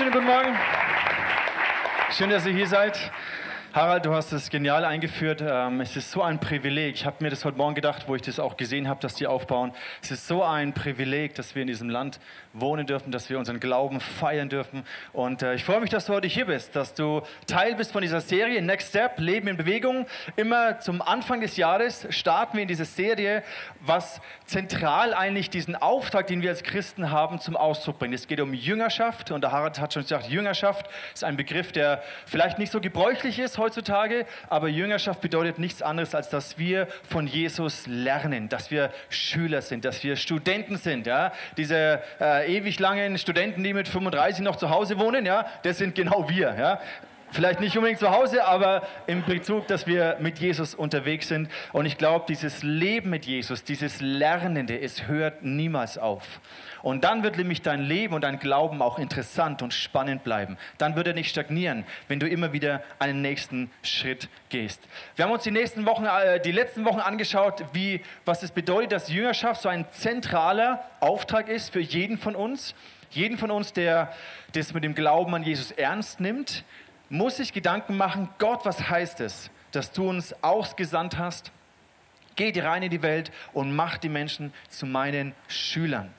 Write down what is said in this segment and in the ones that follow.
wunderschönen guten Morgen. Schön, dass ihr hier seid. Harald, du hast es genial eingeführt. Ähm, es ist so ein Privileg. Ich habe mir das heute Morgen gedacht, wo ich das auch gesehen habe, dass die aufbauen. Es ist so ein Privileg, dass wir in diesem Land wohnen dürfen, dass wir unseren Glauben feiern dürfen. Und äh, ich freue mich, dass du heute hier bist, dass du Teil bist von dieser Serie Next Step, Leben in Bewegung. Immer zum Anfang des Jahres starten wir in diese Serie, was zentral eigentlich diesen Auftrag, den wir als Christen haben, zum Ausdruck bringt. Es geht um Jüngerschaft und der Harald hat schon gesagt, Jüngerschaft ist ein Begriff, der vielleicht nicht so gebräuchlich ist heutzutage, aber Jüngerschaft bedeutet nichts anderes, als dass wir von Jesus lernen, dass wir Schüler sind, dass wir Studenten sind. Ja? Diese äh, ewig langen Studenten, die mit 35 noch zu Hause wohnen, ja, das sind genau wir. Ja? Vielleicht nicht unbedingt zu Hause, aber im Bezug, dass wir mit Jesus unterwegs sind. Und ich glaube, dieses Leben mit Jesus, dieses Lernende, es hört niemals auf. Und dann wird nämlich dein Leben und dein Glauben auch interessant und spannend bleiben. Dann wird er nicht stagnieren, wenn du immer wieder einen nächsten Schritt gehst. Wir haben uns die, nächsten Wochen, äh, die letzten Wochen angeschaut, wie, was es bedeutet, dass Jüngerschaft so ein zentraler Auftrag ist für jeden von uns. Jeden von uns, der das mit dem Glauben an Jesus ernst nimmt, muss sich Gedanken machen, Gott, was heißt es, dass du uns ausgesandt hast? Geh rein in die Welt und mach die Menschen zu meinen Schülern.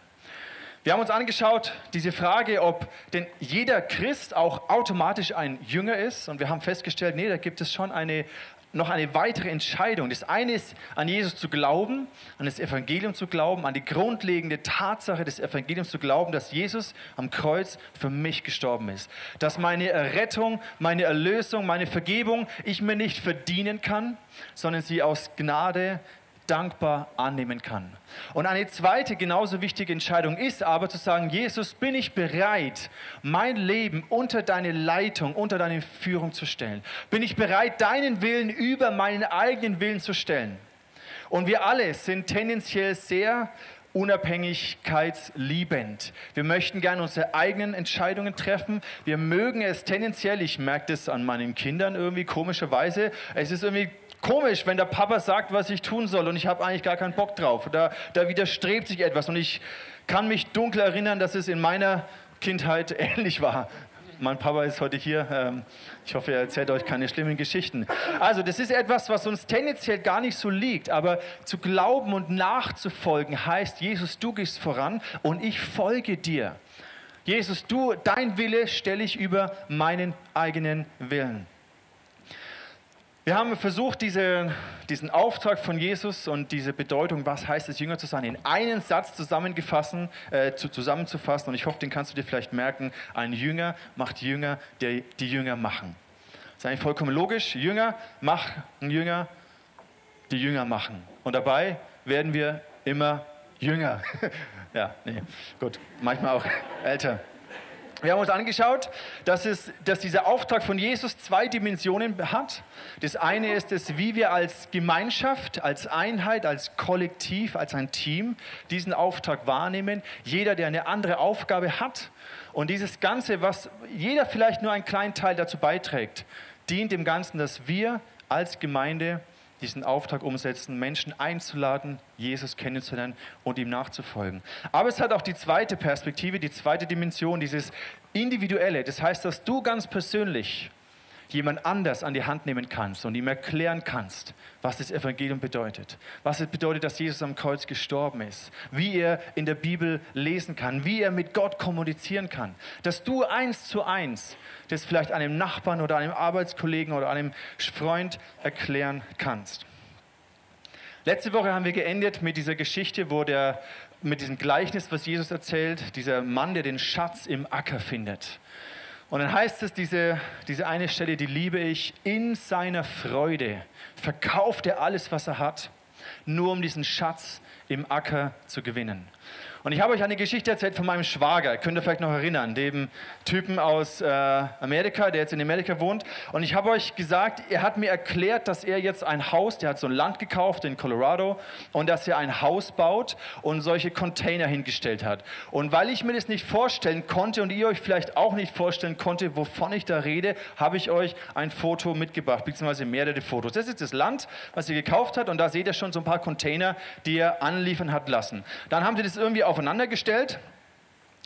Wir haben uns angeschaut, diese Frage, ob denn jeder Christ auch automatisch ein Jünger ist. Und wir haben festgestellt, nee, da gibt es schon eine, noch eine weitere Entscheidung. Das eine ist, an Jesus zu glauben, an das Evangelium zu glauben, an die grundlegende Tatsache des Evangeliums zu glauben, dass Jesus am Kreuz für mich gestorben ist. Dass meine Errettung, meine Erlösung, meine Vergebung ich mir nicht verdienen kann, sondern sie aus Gnade dankbar annehmen kann. Und eine zweite genauso wichtige Entscheidung ist aber zu sagen, Jesus, bin ich bereit, mein Leben unter deine Leitung, unter deine Führung zu stellen? Bin ich bereit, deinen Willen über meinen eigenen Willen zu stellen? Und wir alle sind tendenziell sehr unabhängigkeitsliebend. Wir möchten gerne unsere eigenen Entscheidungen treffen. Wir mögen es tendenziell, ich merke das an meinen Kindern irgendwie komischerweise, es ist irgendwie komisch, wenn der Papa sagt, was ich tun soll und ich habe eigentlich gar keinen Bock drauf. Da, da widerstrebt sich etwas und ich kann mich dunkel erinnern, dass es in meiner Kindheit ähnlich war. Mein Papa ist heute hier. Ähm, ich hoffe, er erzählt euch keine schlimmen Geschichten. Also, das ist etwas, was uns tendenziell gar nicht so liegt. Aber zu glauben und nachzufolgen heißt, Jesus, du gehst voran und ich folge dir. Jesus, du, dein Wille stelle ich über meinen eigenen Willen. Wir haben versucht, diese, diesen Auftrag von Jesus und diese Bedeutung, was heißt es, Jünger zu sein, in einen Satz zusammengefassen, äh, zu, zusammenzufassen. Und ich hoffe, den kannst du dir vielleicht merken. Ein Jünger macht Jünger, der die Jünger machen. Das ist eigentlich vollkommen logisch. Jünger machen Jünger, die Jünger machen. Und dabei werden wir immer jünger. ja, nee, gut. Manchmal auch älter. Wir haben uns angeschaut, dass, es, dass dieser Auftrag von Jesus zwei Dimensionen hat. Das eine ist es, wie wir als Gemeinschaft, als Einheit, als Kollektiv, als ein Team diesen Auftrag wahrnehmen. Jeder, der eine andere Aufgabe hat. Und dieses Ganze, was jeder vielleicht nur einen kleinen Teil dazu beiträgt, dient dem Ganzen, dass wir als Gemeinde diesen Auftrag umsetzen, Menschen einzuladen, Jesus kennenzulernen und ihm nachzufolgen. Aber es hat auch die zweite Perspektive, die zweite Dimension, dieses Individuelle. Das heißt, dass du ganz persönlich jemand anders an die Hand nehmen kannst und ihm erklären kannst, was das Evangelium bedeutet, was es bedeutet, dass Jesus am Kreuz gestorben ist, wie er in der Bibel lesen kann, wie er mit Gott kommunizieren kann, dass du eins zu eins das vielleicht einem Nachbarn oder einem Arbeitskollegen oder einem Freund erklären kannst. Letzte Woche haben wir geendet mit dieser Geschichte, wo der mit diesem Gleichnis, was Jesus erzählt, dieser Mann, der den Schatz im Acker findet. Und dann heißt es, diese, diese eine Stelle, die liebe ich, in seiner Freude verkauft er alles, was er hat, nur um diesen Schatz im Acker zu gewinnen. Und ich habe euch eine Geschichte erzählt von meinem Schwager, könnt ihr vielleicht noch erinnern, dem Typen aus äh, Amerika, der jetzt in Amerika wohnt. Und ich habe euch gesagt, er hat mir erklärt, dass er jetzt ein Haus, der hat so ein Land gekauft in Colorado und dass er ein Haus baut und solche Container hingestellt hat. Und weil ich mir das nicht vorstellen konnte und ihr euch vielleicht auch nicht vorstellen konnte, wovon ich da rede, habe ich euch ein Foto mitgebracht, beziehungsweise mehrere Fotos. Das ist das Land, was er gekauft hat und da seht ihr schon so ein paar Container, die er anliefern hat lassen. Dann haben sie das irgendwie aufeinander gestellt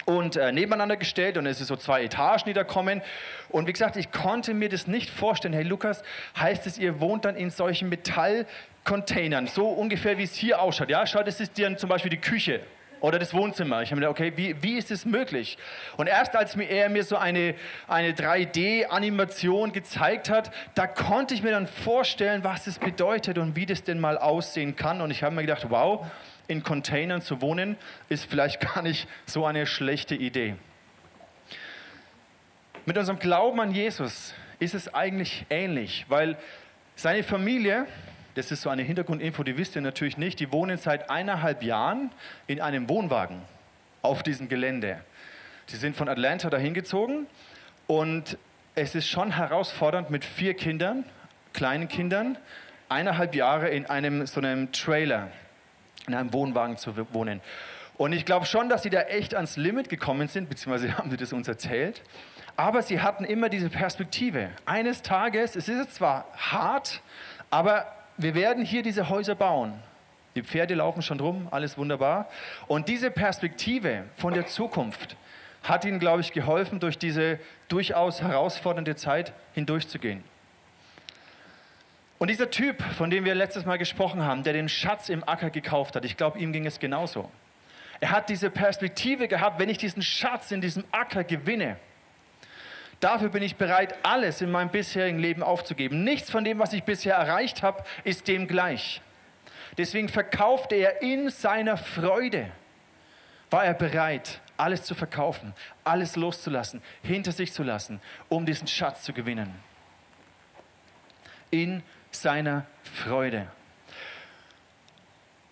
und äh, nebeneinander gestellt und es ist so zwei Etagen, die da kommen. Und wie gesagt, ich konnte mir das nicht vorstellen. Hey Lukas, heißt es, ihr wohnt dann in solchen Metallcontainern, so ungefähr wie es hier ausschaut. Ja, schaut, das ist dann zum Beispiel die Küche oder das Wohnzimmer. Ich habe mir gedacht, okay, wie, wie ist das möglich? Und erst als mir er mir so eine, eine 3D-Animation gezeigt hat, da konnte ich mir dann vorstellen, was es bedeutet und wie das denn mal aussehen kann. Und ich habe mir gedacht, wow, in Containern zu wohnen, ist vielleicht gar nicht so eine schlechte Idee. Mit unserem Glauben an Jesus ist es eigentlich ähnlich, weil seine Familie, das ist so eine Hintergrundinfo, die wisst ihr natürlich nicht, die wohnen seit eineinhalb Jahren in einem Wohnwagen auf diesem Gelände. Sie sind von Atlanta dahin gezogen und es ist schon herausfordernd mit vier Kindern, kleinen Kindern, eineinhalb Jahre in einem so einem Trailer in einem Wohnwagen zu wohnen. Und ich glaube schon, dass sie da echt ans Limit gekommen sind, beziehungsweise haben sie das uns erzählt. Aber sie hatten immer diese Perspektive. Eines Tages, es ist zwar hart, aber wir werden hier diese Häuser bauen. Die Pferde laufen schon rum, alles wunderbar. Und diese Perspektive von der Zukunft hat ihnen, glaube ich, geholfen, durch diese durchaus herausfordernde Zeit hindurchzugehen. Und dieser Typ, von dem wir letztes Mal gesprochen haben, der den Schatz im Acker gekauft hat, ich glaube, ihm ging es genauso. Er hat diese Perspektive gehabt, wenn ich diesen Schatz in diesem Acker gewinne, dafür bin ich bereit, alles in meinem bisherigen Leben aufzugeben. Nichts von dem, was ich bisher erreicht habe, ist dem gleich. Deswegen verkaufte er in seiner Freude, war er bereit, alles zu verkaufen, alles loszulassen, hinter sich zu lassen, um diesen Schatz zu gewinnen. In seiner Freude.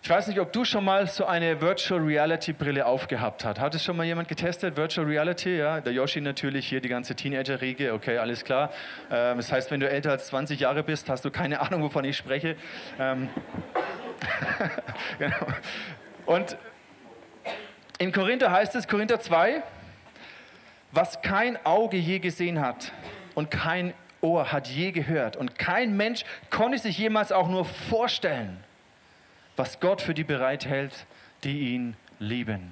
Ich weiß nicht, ob du schon mal so eine Virtual Reality Brille aufgehabt hast. Hat es schon mal jemand getestet? Virtual Reality, ja. Der Yoshi natürlich hier, die ganze Teenager-Riege, okay, alles klar. Ähm, das heißt, wenn du älter als 20 Jahre bist, hast du keine Ahnung, wovon ich spreche. Ähm genau. Und in Korinther heißt es, Korinther 2, was kein Auge je gesehen hat und kein Ohr hat je gehört und kein Mensch konnte sich jemals auch nur vorstellen, was Gott für die bereithält, die ihn lieben.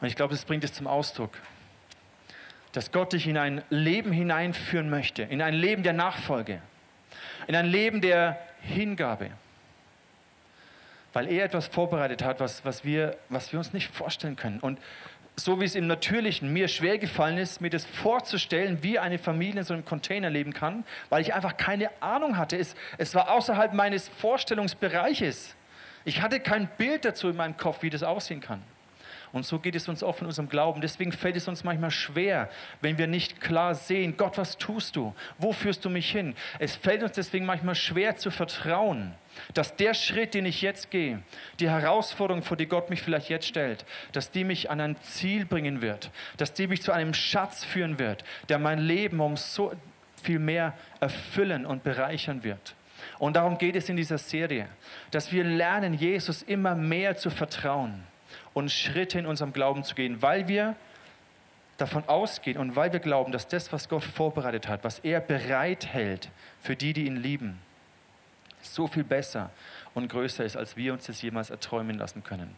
Und ich glaube, das bringt es zum Ausdruck, dass Gott dich in ein Leben hineinführen möchte, in ein Leben der Nachfolge, in ein Leben der Hingabe, weil er etwas vorbereitet hat, was, was, wir, was wir uns nicht vorstellen können. Und so wie es im Natürlichen mir schwer gefallen ist, mir das vorzustellen, wie eine Familie in so einem Container leben kann, weil ich einfach keine Ahnung hatte. Es, es war außerhalb meines Vorstellungsbereiches. Ich hatte kein Bild dazu in meinem Kopf, wie das aussehen kann. Und so geht es uns oft in unserem Glauben. Deswegen fällt es uns manchmal schwer, wenn wir nicht klar sehen, Gott, was tust du? Wo führst du mich hin? Es fällt uns deswegen manchmal schwer zu vertrauen, dass der Schritt, den ich jetzt gehe, die Herausforderung, vor die Gott mich vielleicht jetzt stellt, dass die mich an ein Ziel bringen wird, dass die mich zu einem Schatz führen wird, der mein Leben um so viel mehr erfüllen und bereichern wird. Und darum geht es in dieser Serie, dass wir lernen, Jesus immer mehr zu vertrauen und Schritte in unserem Glauben zu gehen, weil wir davon ausgehen und weil wir glauben, dass das, was Gott vorbereitet hat, was er bereithält für die, die ihn lieben, so viel besser und größer ist, als wir uns das jemals erträumen lassen können.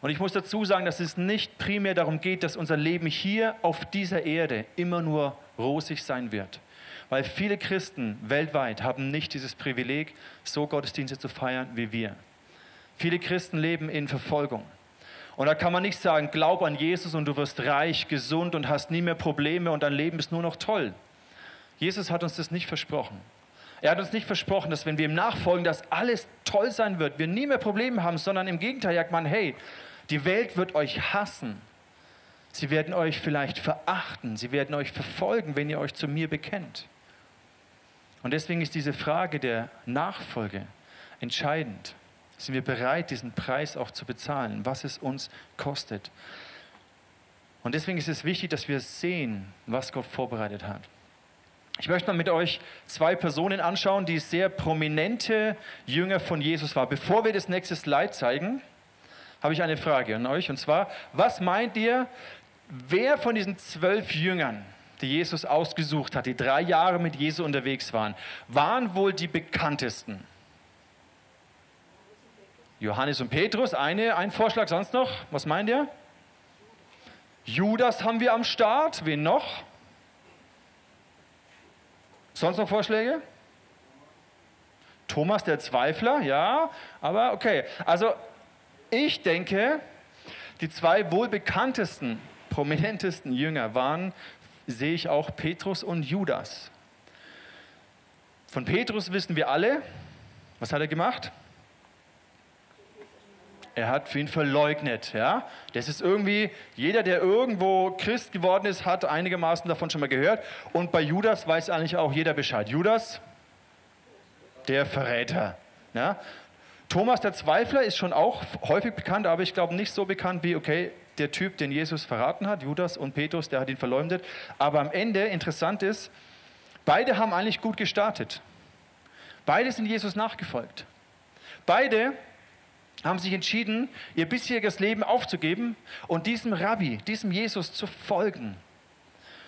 Und ich muss dazu sagen, dass es nicht primär darum geht, dass unser Leben hier auf dieser Erde immer nur rosig sein wird. Weil viele Christen weltweit haben nicht dieses Privileg, so Gottesdienste zu feiern wie wir. Viele Christen leben in Verfolgung. Und da kann man nicht sagen, glaub an Jesus und du wirst reich, gesund und hast nie mehr Probleme und dein Leben ist nur noch toll. Jesus hat uns das nicht versprochen. Er hat uns nicht versprochen, dass wenn wir ihm nachfolgen, dass alles toll sein wird, wir nie mehr Probleme haben, sondern im Gegenteil sagt man, hey, die Welt wird euch hassen. Sie werden euch vielleicht verachten, sie werden euch verfolgen, wenn ihr euch zu mir bekennt. Und deswegen ist diese Frage der Nachfolge entscheidend sind wir bereit, diesen Preis auch zu bezahlen, was es uns kostet. Und deswegen ist es wichtig, dass wir sehen, was Gott vorbereitet hat. Ich möchte mal mit euch zwei Personen anschauen, die sehr prominente Jünger von Jesus waren. Bevor wir das nächste Slide zeigen, habe ich eine Frage an euch. Und zwar, was meint ihr, wer von diesen zwölf Jüngern, die Jesus ausgesucht hat, die drei Jahre mit Jesus unterwegs waren, waren wohl die bekanntesten? Johannes und Petrus, eine, ein Vorschlag sonst noch. Was meint ihr? Judas haben wir am Start. Wen noch? Sonst noch Vorschläge? Thomas der Zweifler, ja, aber okay. Also ich denke, die zwei wohl bekanntesten, prominentesten Jünger waren, sehe ich auch Petrus und Judas. Von Petrus wissen wir alle, was hat er gemacht? Er hat ihn verleugnet. Ja? Das ist irgendwie, jeder, der irgendwo Christ geworden ist, hat einigermaßen davon schon mal gehört. Und bei Judas weiß eigentlich auch jeder Bescheid. Judas, der Verräter. Ja? Thomas der Zweifler ist schon auch häufig bekannt, aber ich glaube nicht so bekannt wie, okay, der Typ, den Jesus verraten hat, Judas und Petrus, der hat ihn verleumdet. Aber am Ende, interessant ist, beide haben eigentlich gut gestartet. Beide sind Jesus nachgefolgt. Beide haben sich entschieden, ihr bisheriges Leben aufzugeben und diesem Rabbi, diesem Jesus zu folgen.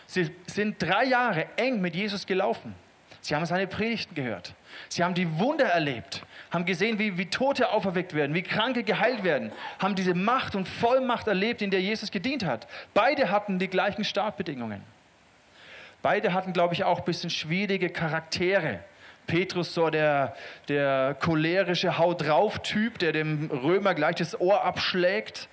Sie sind drei Jahre eng mit Jesus gelaufen. Sie haben seine Predigten gehört. Sie haben die Wunder erlebt, haben gesehen, wie, wie Tote auferweckt werden, wie Kranke geheilt werden, haben diese Macht und Vollmacht erlebt, in der Jesus gedient hat. Beide hatten die gleichen Startbedingungen. Beide hatten, glaube ich, auch ein bisschen schwierige Charaktere. Petrus so der, der cholerische Haut drauf Typ, der dem Römer gleich das Ohr abschlägt,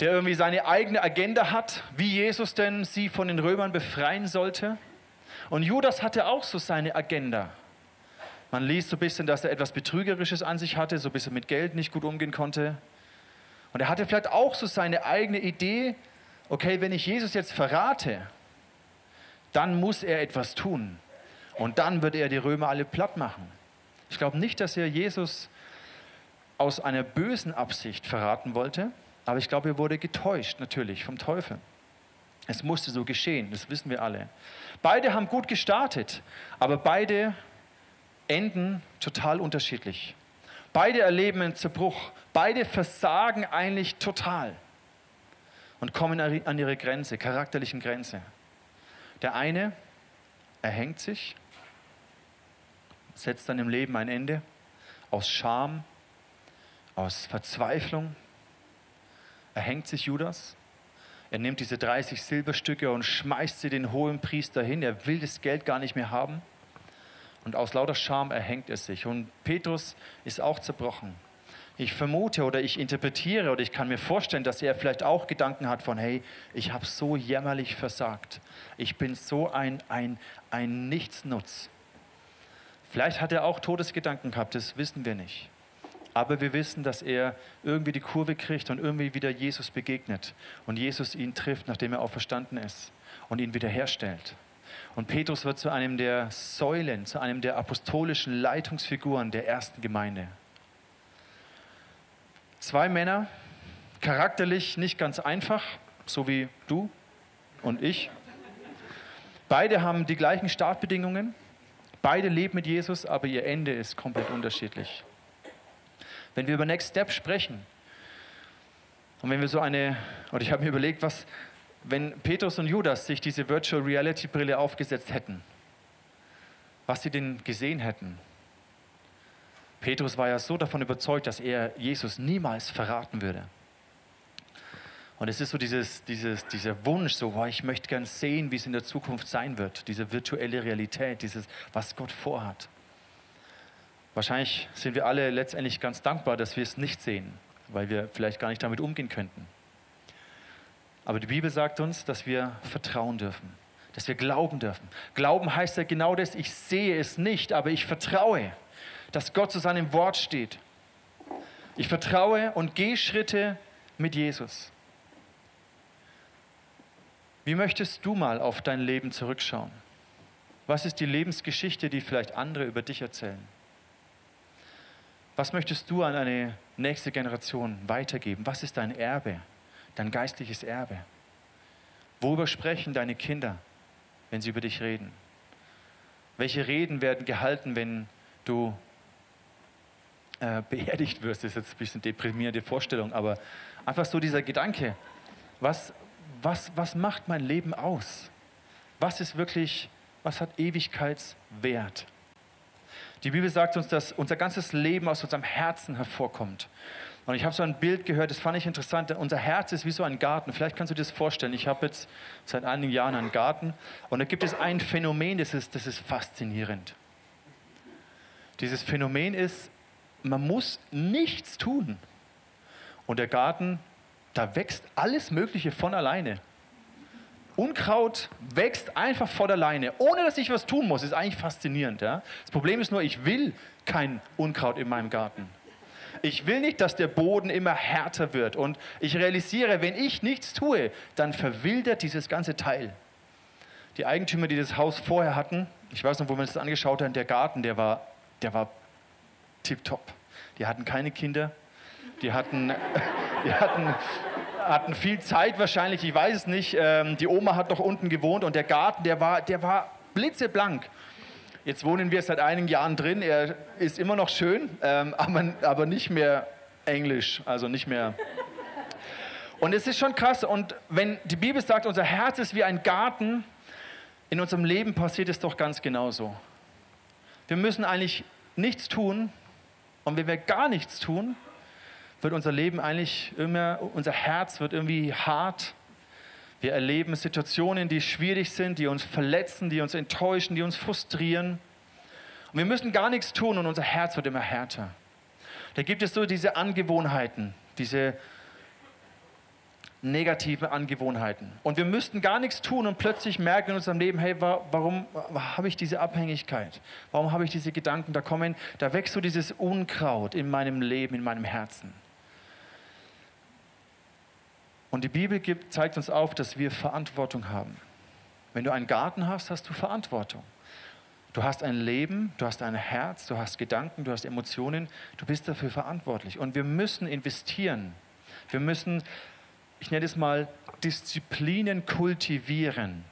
der irgendwie seine eigene Agenda hat, wie Jesus denn sie von den Römern befreien sollte. Und Judas hatte auch so seine Agenda. Man liest so ein bisschen, dass er etwas Betrügerisches an sich hatte, so ein bisschen mit Geld nicht gut umgehen konnte. Und er hatte vielleicht auch so seine eigene Idee, okay, wenn ich Jesus jetzt verrate, dann muss er etwas tun. Und dann wird er die Römer alle platt machen. Ich glaube nicht, dass er Jesus aus einer bösen Absicht verraten wollte, aber ich glaube, er wurde getäuscht natürlich vom Teufel. Es musste so geschehen, das wissen wir alle. Beide haben gut gestartet, aber beide enden total unterschiedlich. Beide erleben einen Zerbruch. Beide versagen eigentlich total und kommen an ihre Grenze, charakterlichen Grenze. Der eine erhängt sich, setzt dann im Leben ein Ende aus Scham, aus Verzweiflung. Erhängt sich Judas. Er nimmt diese 30 Silberstücke und schmeißt sie den hohen Priester hin. Er will das Geld gar nicht mehr haben. Und aus lauter Scham erhängt er sich. Und Petrus ist auch zerbrochen. Ich vermute oder ich interpretiere oder ich kann mir vorstellen, dass er vielleicht auch Gedanken hat von, hey, ich habe so jämmerlich versagt. Ich bin so ein, ein, ein Nichtsnutz. Vielleicht hat er auch Todesgedanken gehabt, das wissen wir nicht. Aber wir wissen, dass er irgendwie die Kurve kriegt und irgendwie wieder Jesus begegnet und Jesus ihn trifft, nachdem er auch verstanden ist und ihn wiederherstellt. Und Petrus wird zu einem der Säulen, zu einem der apostolischen Leitungsfiguren der ersten Gemeinde. Zwei Männer, charakterlich nicht ganz einfach, so wie du und ich. Beide haben die gleichen Startbedingungen, beide leben mit Jesus, aber ihr Ende ist komplett unterschiedlich. Wenn wir über Next Step sprechen und wenn wir so eine, oder ich habe mir überlegt, was, wenn Petrus und Judas sich diese Virtual Reality Brille aufgesetzt hätten, was sie denn gesehen hätten, Petrus war ja so davon überzeugt, dass er Jesus niemals verraten würde. Und es ist so dieses, dieses, dieser Wunsch, so, oh, ich möchte gern sehen, wie es in der Zukunft sein wird, diese virtuelle Realität, dieses, was Gott vorhat. Wahrscheinlich sind wir alle letztendlich ganz dankbar, dass wir es nicht sehen, weil wir vielleicht gar nicht damit umgehen könnten. Aber die Bibel sagt uns, dass wir vertrauen dürfen, dass wir glauben dürfen. Glauben heißt ja genau das, ich sehe es nicht, aber ich vertraue dass Gott zu seinem Wort steht. Ich vertraue und gehe Schritte mit Jesus. Wie möchtest du mal auf dein Leben zurückschauen? Was ist die Lebensgeschichte, die vielleicht andere über dich erzählen? Was möchtest du an eine nächste Generation weitergeben? Was ist dein Erbe, dein geistliches Erbe? Worüber sprechen deine Kinder, wenn sie über dich reden? Welche Reden werden gehalten, wenn du äh, beerdigt wirst. Das ist jetzt ein bisschen deprimierende Vorstellung, aber einfach so dieser Gedanke, was, was, was macht mein Leben aus? Was ist wirklich, was hat Ewigkeitswert? Die Bibel sagt uns, dass unser ganzes Leben aus unserem Herzen hervorkommt. Und ich habe so ein Bild gehört, das fand ich interessant. Unser Herz ist wie so ein Garten. Vielleicht kannst du dir das vorstellen. Ich habe jetzt seit einigen Jahren einen Garten und da gibt es ein Phänomen, das ist, das ist faszinierend. Dieses Phänomen ist, man muss nichts tun. Und der Garten, da wächst alles Mögliche von alleine. Unkraut wächst einfach von alleine, ohne dass ich was tun muss. Ist eigentlich faszinierend. Ja? Das Problem ist nur, ich will kein Unkraut in meinem Garten. Ich will nicht, dass der Boden immer härter wird. Und ich realisiere, wenn ich nichts tue, dann verwildert dieses ganze Teil. Die Eigentümer, die das Haus vorher hatten, ich weiß noch, wo uns das angeschaut haben, der Garten, der war, der war tipptopp. Die hatten keine Kinder, die hatten, die hatten, hatten viel Zeit wahrscheinlich, ich weiß es nicht. Ähm, die Oma hat noch unten gewohnt und der Garten, der war, der war blitzeblank. Jetzt wohnen wir seit einigen Jahren drin. Er ist immer noch schön, ähm, aber, aber nicht mehr englisch, also nicht mehr. Und es ist schon krass. Und wenn die Bibel sagt, unser Herz ist wie ein Garten, in unserem Leben passiert es doch ganz genauso. Wir müssen eigentlich nichts tun. Und wenn wir gar nichts tun, wird unser Leben eigentlich immer, unser Herz wird irgendwie hart, wir erleben Situationen, die schwierig sind, die uns verletzen, die uns enttäuschen, die uns frustrieren. Und wir müssen gar nichts tun und unser Herz wird immer härter. Da gibt es so diese Angewohnheiten, diese negative Angewohnheiten. Und wir müssten gar nichts tun und plötzlich merken in unserem Leben, hey, warum habe ich diese Abhängigkeit? Warum habe ich diese Gedanken? Da kommen, da wächst so dieses Unkraut in meinem Leben, in meinem Herzen. Und die Bibel gibt, zeigt uns auf, dass wir Verantwortung haben. Wenn du einen Garten hast, hast du Verantwortung. Du hast ein Leben, du hast ein Herz, du hast Gedanken, du hast Emotionen, du bist dafür verantwortlich. Und wir müssen investieren. Wir müssen, ich nenne es mal, Disziplinen kultivieren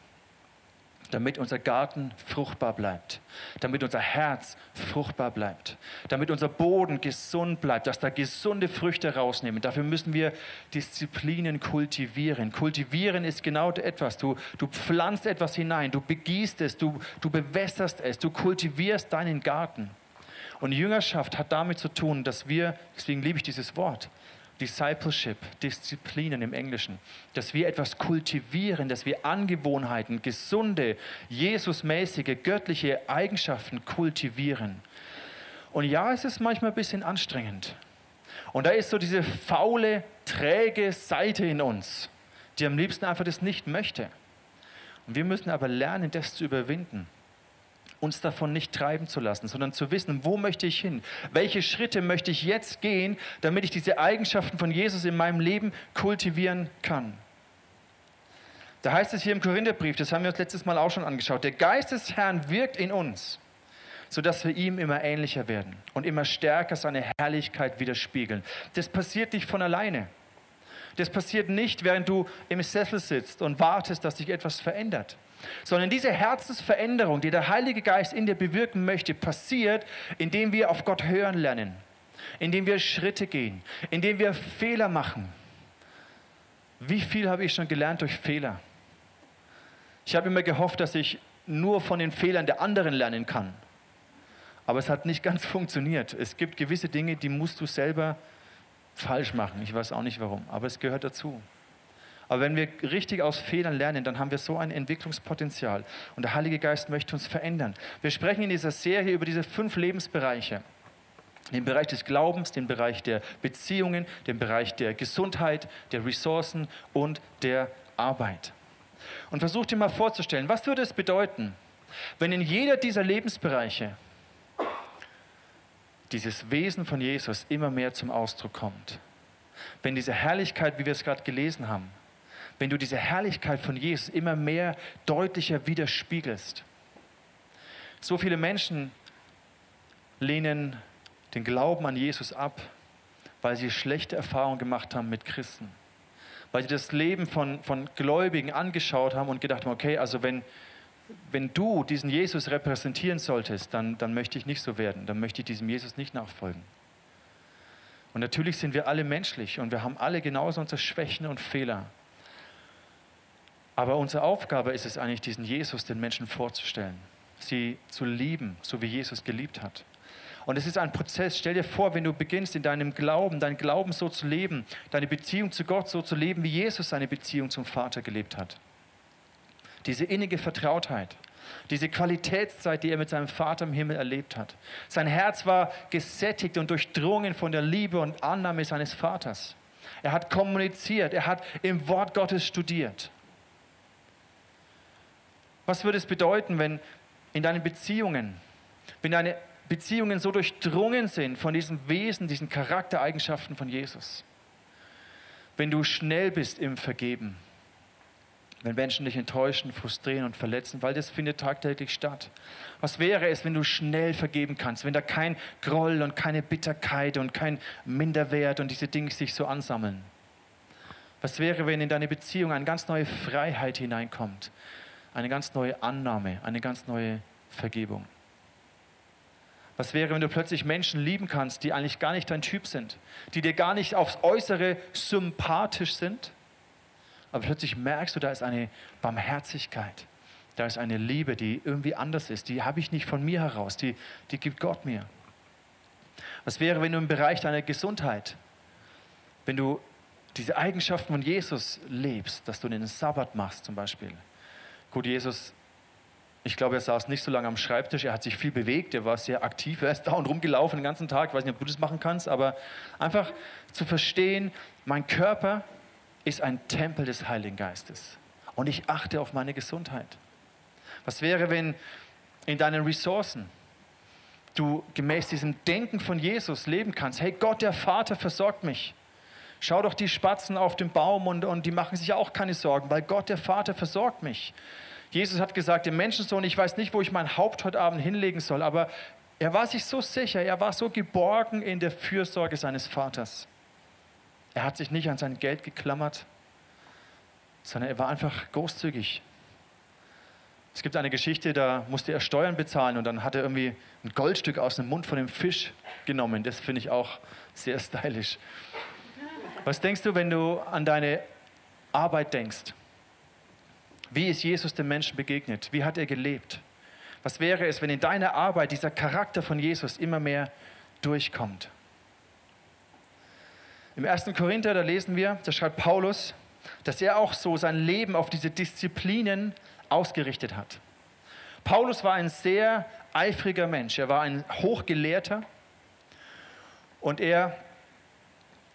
damit unser Garten fruchtbar bleibt, damit unser Herz fruchtbar bleibt, damit unser Boden gesund bleibt, dass da gesunde Früchte rausnehmen. Dafür müssen wir Disziplinen kultivieren. Kultivieren ist genau etwas. Du, du pflanzt etwas hinein, du begießt es, du, du bewässerst es, du kultivierst deinen Garten. Und Jüngerschaft hat damit zu tun, dass wir, deswegen liebe ich dieses Wort, Discipleship, Disziplinen im Englischen, dass wir etwas kultivieren, dass wir Angewohnheiten, gesunde, Jesusmäßige, göttliche Eigenschaften kultivieren. Und ja, es ist manchmal ein bisschen anstrengend. Und da ist so diese faule, träge Seite in uns, die am liebsten einfach das nicht möchte. Und wir müssen aber lernen, das zu überwinden uns davon nicht treiben zu lassen, sondern zu wissen, wo möchte ich hin? Welche Schritte möchte ich jetzt gehen, damit ich diese Eigenschaften von Jesus in meinem Leben kultivieren kann? Da heißt es hier im Korintherbrief, das haben wir uns letztes Mal auch schon angeschaut, der Geist des Herrn wirkt in uns, sodass wir ihm immer ähnlicher werden und immer stärker seine Herrlichkeit widerspiegeln. Das passiert nicht von alleine. Das passiert nicht, während du im Sessel sitzt und wartest, dass sich etwas verändert sondern diese Herzensveränderung, die der Heilige Geist in dir bewirken möchte, passiert, indem wir auf Gott hören lernen, indem wir Schritte gehen, indem wir Fehler machen. Wie viel habe ich schon gelernt durch Fehler? Ich habe immer gehofft, dass ich nur von den Fehlern der anderen lernen kann. Aber es hat nicht ganz funktioniert. Es gibt gewisse Dinge, die musst du selber falsch machen. Ich weiß auch nicht warum, aber es gehört dazu. Aber wenn wir richtig aus Fehlern lernen, dann haben wir so ein Entwicklungspotenzial. Und der Heilige Geist möchte uns verändern. Wir sprechen in dieser Serie über diese fünf Lebensbereiche. Den Bereich des Glaubens, den Bereich der Beziehungen, den Bereich der Gesundheit, der Ressourcen und der Arbeit. Und versuch dir mal vorzustellen, was würde es bedeuten, wenn in jeder dieser Lebensbereiche dieses Wesen von Jesus immer mehr zum Ausdruck kommt. Wenn diese Herrlichkeit, wie wir es gerade gelesen haben, wenn du diese Herrlichkeit von Jesus immer mehr deutlicher widerspiegelst. So viele Menschen lehnen den Glauben an Jesus ab, weil sie schlechte Erfahrungen gemacht haben mit Christen. Weil sie das Leben von, von Gläubigen angeschaut haben und gedacht haben, okay, also wenn, wenn du diesen Jesus repräsentieren solltest, dann, dann möchte ich nicht so werden, dann möchte ich diesem Jesus nicht nachfolgen. Und natürlich sind wir alle menschlich und wir haben alle genauso unsere Schwächen und Fehler. Aber unsere Aufgabe ist es eigentlich, diesen Jesus den Menschen vorzustellen, sie zu lieben, so wie Jesus geliebt hat. Und es ist ein Prozess. Stell dir vor, wenn du beginnst in deinem Glauben, deinen Glauben so zu leben, deine Beziehung zu Gott so zu leben, wie Jesus seine Beziehung zum Vater gelebt hat. Diese innige Vertrautheit, diese Qualitätszeit, die er mit seinem Vater im Himmel erlebt hat. Sein Herz war gesättigt und durchdrungen von der Liebe und Annahme seines Vaters. Er hat kommuniziert, er hat im Wort Gottes studiert. Was würde es bedeuten, wenn in deinen Beziehungen, wenn deine Beziehungen so durchdrungen sind von diesem Wesen, diesen Charaktereigenschaften von Jesus? Wenn du schnell bist im Vergeben, wenn Menschen dich enttäuschen, frustrieren und verletzen, weil das findet tagtäglich statt. Was wäre es, wenn du schnell vergeben kannst, wenn da kein Groll und keine Bitterkeit und kein Minderwert und diese Dinge sich so ansammeln? Was wäre, wenn in deine Beziehung eine ganz neue Freiheit hineinkommt, eine ganz neue Annahme, eine ganz neue Vergebung? Was wäre, wenn du plötzlich Menschen lieben kannst, die eigentlich gar nicht dein Typ sind, die dir gar nicht aufs Äußere sympathisch sind? aber plötzlich merkst du, da ist eine Barmherzigkeit, da ist eine Liebe, die irgendwie anders ist, die habe ich nicht von mir heraus, die, die gibt Gott mir. Was wäre, wenn du im Bereich deiner Gesundheit, wenn du diese Eigenschaften von Jesus lebst, dass du den Sabbat machst zum Beispiel. Gut, Jesus, ich glaube, er saß nicht so lange am Schreibtisch, er hat sich viel bewegt, er war sehr aktiv, er ist da und rumgelaufen den ganzen Tag, ich weiß nicht, ob du das machen kannst, aber einfach zu verstehen, mein Körper ist ein Tempel des Heiligen Geistes. Und ich achte auf meine Gesundheit. Was wäre, wenn in deinen Ressourcen du gemäß diesem Denken von Jesus leben kannst? Hey, Gott, der Vater versorgt mich. Schau doch die Spatzen auf dem Baum und, und die machen sich auch keine Sorgen, weil Gott, der Vater, versorgt mich. Jesus hat gesagt, dem Menschensohn, ich weiß nicht, wo ich mein Haupt heute Abend hinlegen soll, aber er war sich so sicher, er war so geborgen in der Fürsorge seines Vaters. Er hat sich nicht an sein Geld geklammert, sondern er war einfach großzügig. Es gibt eine Geschichte, da musste er Steuern bezahlen und dann hat er irgendwie ein Goldstück aus dem Mund von dem Fisch genommen. Das finde ich auch sehr stylisch. Was denkst du, wenn du an deine Arbeit denkst? Wie ist Jesus dem Menschen begegnet? Wie hat er gelebt? Was wäre es, wenn in deiner Arbeit dieser Charakter von Jesus immer mehr durchkommt? Im 1. Korinther, da lesen wir, da schreibt Paulus, dass er auch so sein Leben auf diese Disziplinen ausgerichtet hat. Paulus war ein sehr eifriger Mensch, er war ein Hochgelehrter und er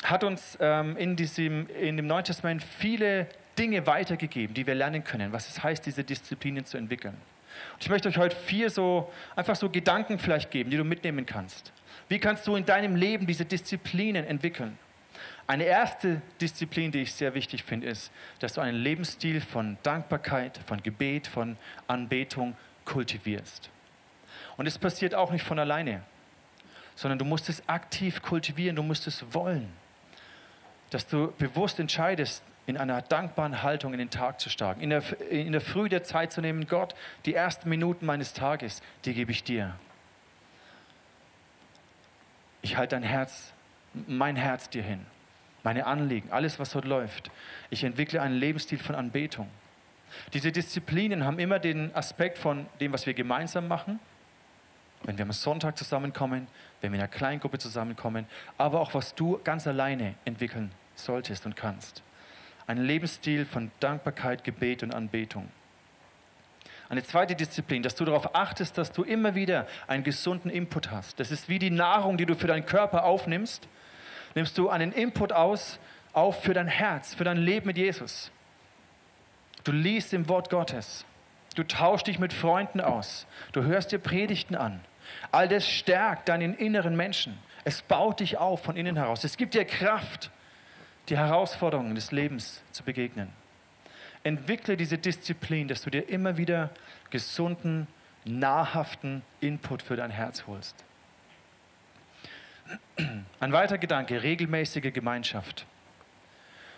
hat uns ähm, in, diesem, in dem Neuen Testament viele Dinge weitergegeben, die wir lernen können, was es heißt, diese Disziplinen zu entwickeln. Und ich möchte euch heute vier so, einfach so Gedanken vielleicht geben, die du mitnehmen kannst. Wie kannst du in deinem Leben diese Disziplinen entwickeln? Eine erste Disziplin, die ich sehr wichtig finde, ist, dass du einen Lebensstil von Dankbarkeit, von Gebet, von Anbetung kultivierst. Und es passiert auch nicht von alleine, sondern du musst es aktiv kultivieren, du musst es wollen. Dass du bewusst entscheidest, in einer dankbaren Haltung in den Tag zu starten, in der, in der Früh der Zeit zu nehmen, Gott, die ersten Minuten meines Tages, die gebe ich dir. Ich halte dein Herz, mein Herz dir hin meine Anliegen, alles, was dort läuft. Ich entwickle einen Lebensstil von Anbetung. Diese Disziplinen haben immer den Aspekt von dem, was wir gemeinsam machen, wenn wir am Sonntag zusammenkommen, wenn wir in einer Kleingruppe zusammenkommen, aber auch was du ganz alleine entwickeln solltest und kannst. Einen Lebensstil von Dankbarkeit, Gebet und Anbetung. Eine zweite Disziplin, dass du darauf achtest, dass du immer wieder einen gesunden Input hast. Das ist wie die Nahrung, die du für deinen Körper aufnimmst nimmst du einen Input aus, auf für dein Herz, für dein Leben mit Jesus. Du liest im Wort Gottes. Du tauschst dich mit Freunden aus. Du hörst dir Predigten an. All das stärkt deinen inneren Menschen. Es baut dich auf von innen heraus. Es gibt dir Kraft, die Herausforderungen des Lebens zu begegnen. Entwickle diese Disziplin, dass du dir immer wieder gesunden, nahrhaften Input für dein Herz holst. Ein weiterer Gedanke, regelmäßige Gemeinschaft.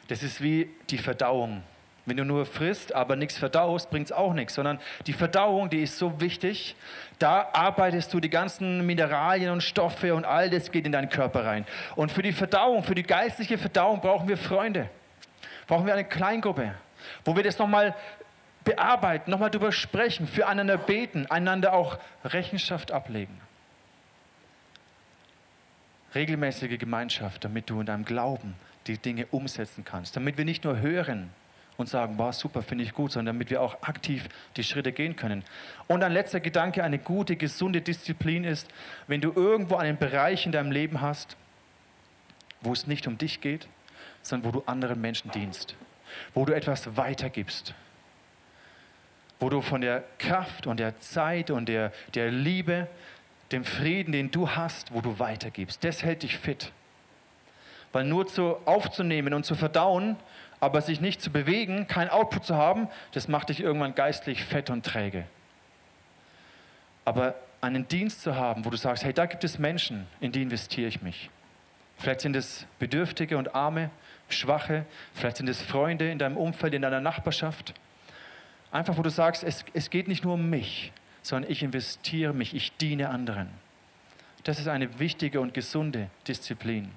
Das ist wie die Verdauung. Wenn du nur frisst, aber nichts verdaust, bringt es auch nichts, sondern die Verdauung, die ist so wichtig. Da arbeitest du die ganzen Mineralien und Stoffe und all das geht in deinen Körper rein. Und für die Verdauung, für die geistliche Verdauung brauchen wir Freunde. Brauchen wir eine Kleingruppe, wo wir das nochmal bearbeiten, nochmal drüber sprechen, füreinander beten, einander auch Rechenschaft ablegen. regelmäßige Gemeinschaft, damit du in deinem Glauben die Dinge umsetzen kannst, damit wir nicht nur hören und sagen, wow, super, finde ich gut, sondern damit wir auch aktiv die Schritte gehen können. Und ein letzter Gedanke, eine gute, gesunde Disziplin ist, wenn du irgendwo einen Bereich in deinem Leben hast, wo es nicht um dich geht, sondern wo du anderen Menschen dienst, wo du etwas weitergibst, wo du von der Kraft und der Zeit und der, der Liebe, dem Frieden, den du hast, wo du weitergibst. Das hält dich fit. Weil nur zu aufzunehmen und zu verdauen, aber sich nicht zu bewegen, kein Output zu haben, das macht dich irgendwann geistlich fett und träge. Aber einen Dienst zu haben, wo du sagst, hey, da gibt es Menschen, in die investiere ich mich. Vielleicht sind es Bedürftige und Arme, Schwache, vielleicht sind es Freunde in deinem Umfeld, in deiner Nachbarschaft. Einfach, wo du sagst, es, es geht nicht nur um mich, sondern ich investiere mich, ich diene anderen. Das ist eine wichtige und gesunde Disziplin.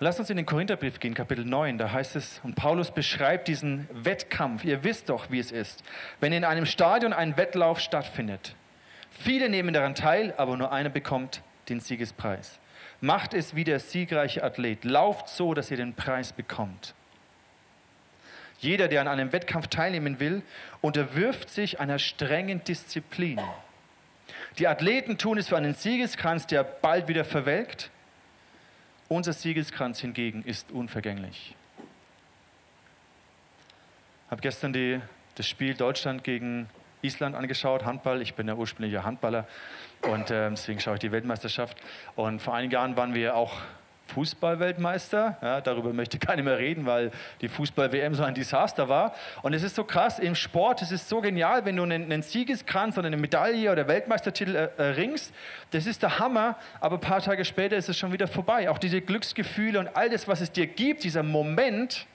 Lass uns in den Korintherbrief gehen, Kapitel 9. Da heißt es, und Paulus beschreibt diesen Wettkampf. Ihr wisst doch, wie es ist. Wenn in einem Stadion ein Wettlauf stattfindet, viele nehmen daran teil, aber nur einer bekommt den Siegespreis. Macht es wie der siegreiche Athlet. Lauft so, dass ihr den Preis bekommt. Jeder, der an einem Wettkampf teilnehmen will, unterwirft sich einer strengen Disziplin. Die Athleten tun es für einen Siegeskranz, der bald wieder verwelkt. Unser Siegeskranz hingegen ist unvergänglich. Ich habe gestern die, das Spiel Deutschland gegen Island angeschaut, Handball. Ich bin ja ursprünglicher Handballer und äh, deswegen schaue ich die Weltmeisterschaft. Und vor einigen Jahren waren wir auch Fußball-Weltmeister. Ja, darüber möchte keiner mehr reden, weil die Fußball-WM so ein Desaster war. Und es ist so krass, im Sport, es ist so genial, wenn du einen, einen Siegeskranz oder eine Medaille oder Weltmeistertitel äh, erringst. Das ist der Hammer, aber ein paar Tage später ist es schon wieder vorbei. Auch diese Glücksgefühle und all das, was es dir gibt, dieser Moment,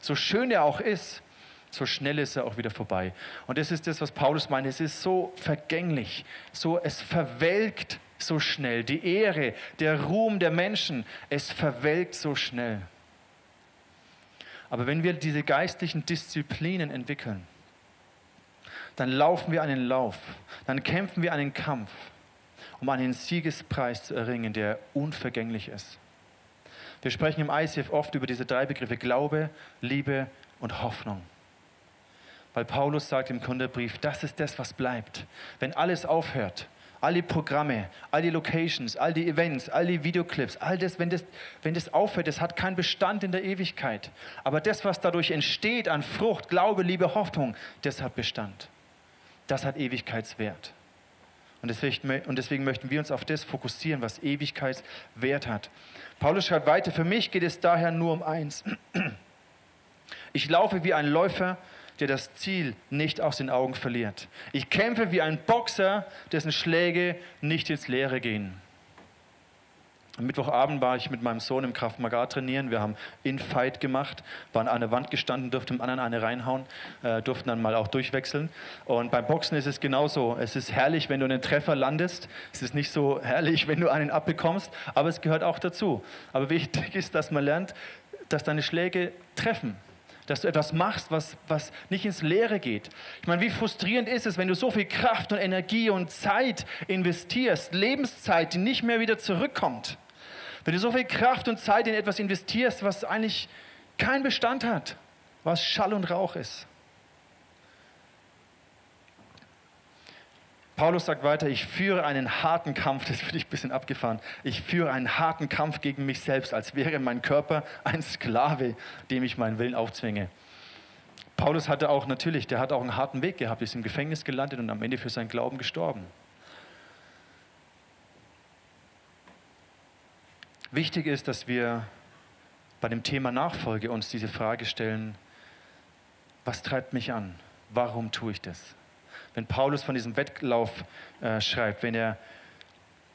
so schön er auch ist, so schnell ist er auch wieder vorbei. Und das ist das, was Paulus meint. Es ist so vergänglich, so es verwelkt so schnell. Die Ehre, der Ruhm der Menschen, es verwelkt so schnell. Aber wenn wir diese geistlichen Disziplinen entwickeln, dann laufen wir einen Lauf, dann kämpfen wir einen Kampf, um einen Siegespreis zu erringen, der unvergänglich ist. Wir sprechen im ICF oft über diese drei Begriffe Glaube, Liebe und Hoffnung. Weil Paulus sagt im Kunderbrief, das ist das, was bleibt. Wenn alles aufhört, all die Programme, all die Locations, all die Events, all die Videoclips, all das, wenn das, wenn das aufhört, das hat keinen Bestand in der Ewigkeit. Aber das, was dadurch entsteht an Frucht, Glaube, Liebe, Hoffnung, das hat Bestand. Das hat Ewigkeitswert. Und deswegen, und deswegen möchten wir uns auf das fokussieren, was Ewigkeitswert hat. Paulus schreibt weiter, für mich geht es daher nur um eins. Ich laufe wie ein Läufer, der das Ziel nicht aus den Augen verliert. Ich kämpfe wie ein Boxer, dessen Schläge nicht ins Leere gehen. Am Mittwochabend war ich mit meinem Sohn im Kraft Maga trainieren. Wir haben In-Fight gemacht, waren an der Wand gestanden, durften dem anderen eine reinhauen, äh, durften dann mal auch durchwechseln. Und beim Boxen ist es genauso. Es ist herrlich, wenn du einen Treffer landest. Es ist nicht so herrlich, wenn du einen abbekommst, aber es gehört auch dazu. Aber wichtig ist, dass man lernt, dass deine Schläge treffen dass du etwas machst, was, was nicht ins Leere geht. Ich meine, wie frustrierend ist es, wenn du so viel Kraft und Energie und Zeit investierst, Lebenszeit, die nicht mehr wieder zurückkommt. Wenn du so viel Kraft und Zeit in etwas investierst, was eigentlich keinen Bestand hat, was Schall und Rauch ist. Paulus sagt weiter, ich führe einen harten Kampf, das würde ich ein bisschen abgefahren, ich führe einen harten Kampf gegen mich selbst, als wäre mein Körper ein Sklave, dem ich meinen Willen aufzwinge. Paulus hatte auch natürlich, der hat auch einen harten Weg gehabt, ist im Gefängnis gelandet und am Ende für seinen Glauben gestorben. Wichtig ist, dass wir bei dem Thema Nachfolge uns diese Frage stellen, was treibt mich an? Warum tue ich das? Wenn Paulus von diesem Wettlauf äh, schreibt, wenn er